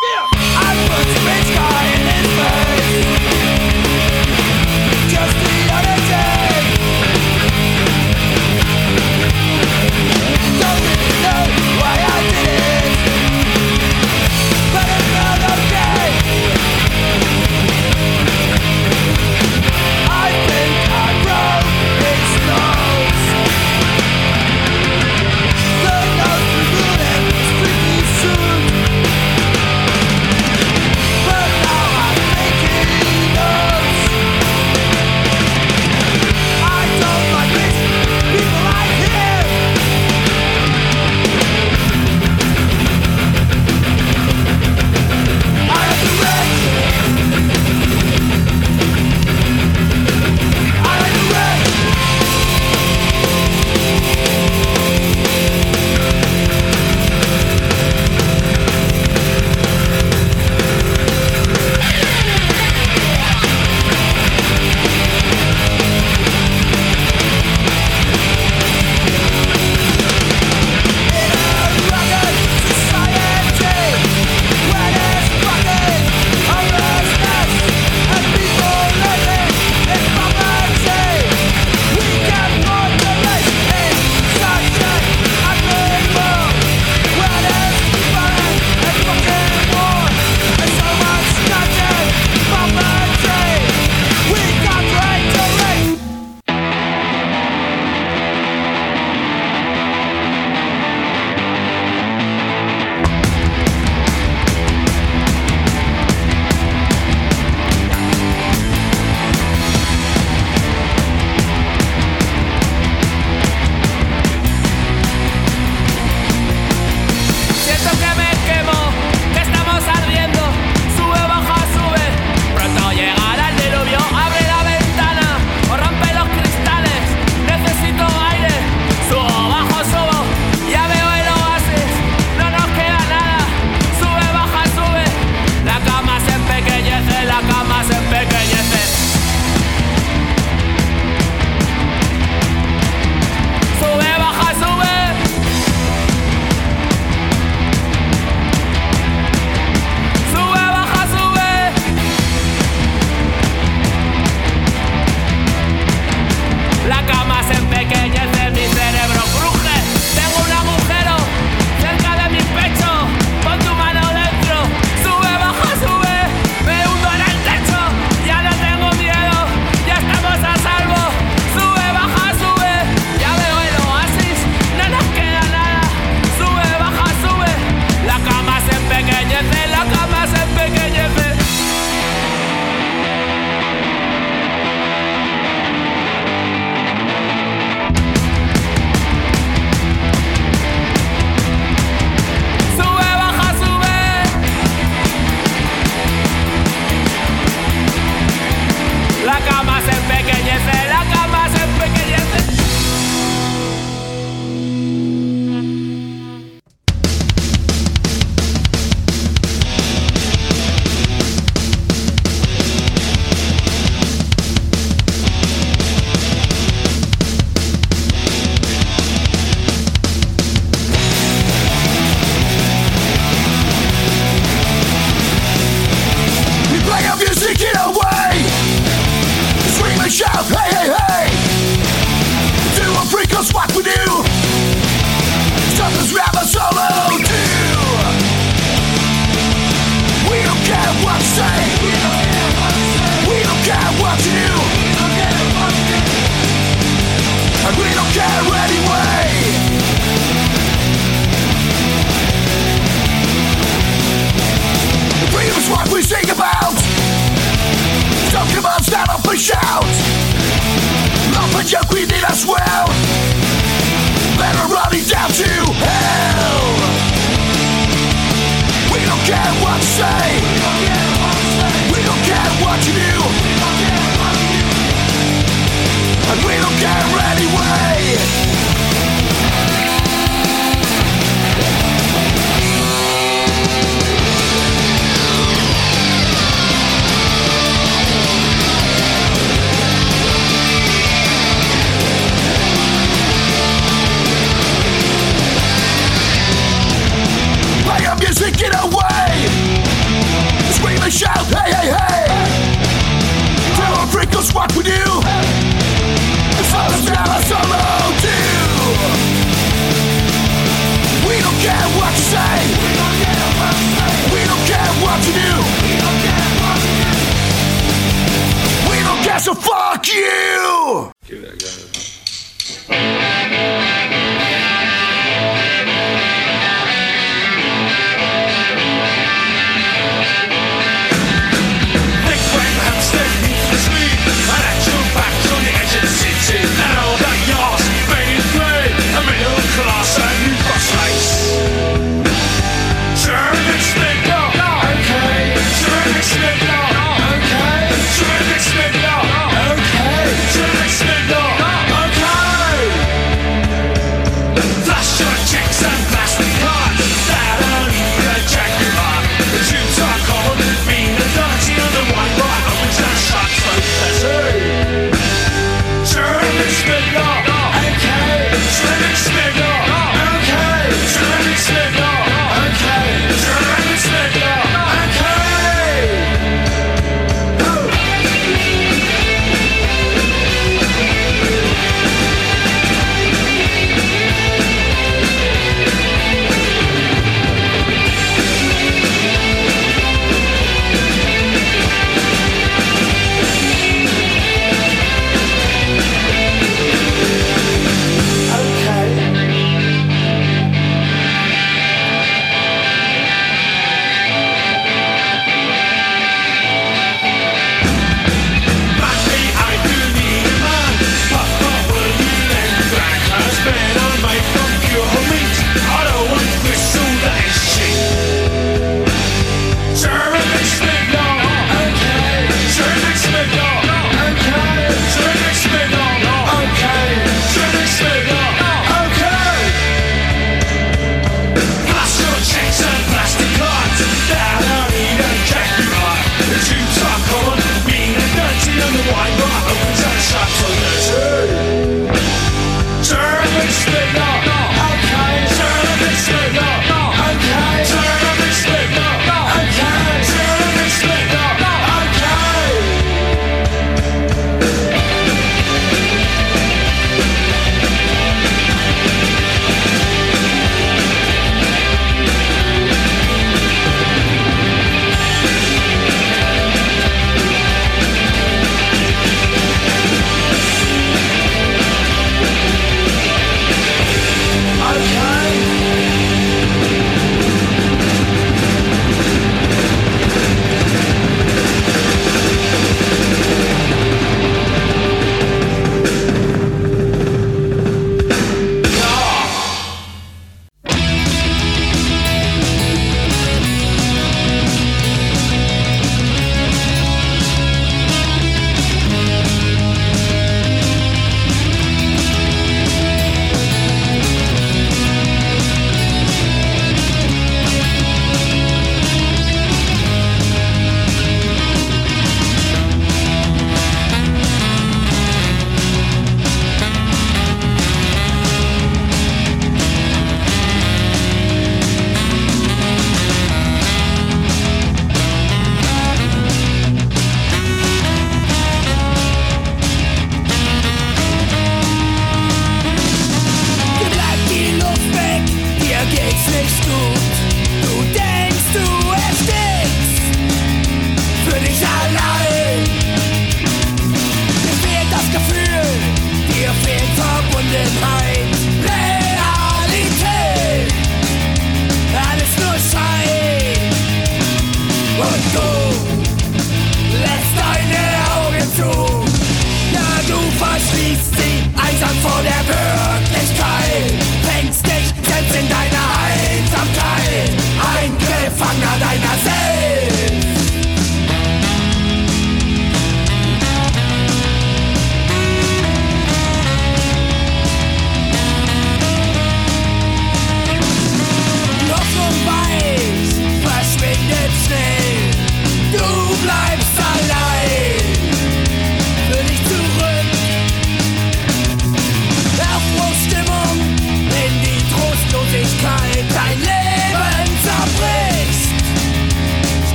fifth. I was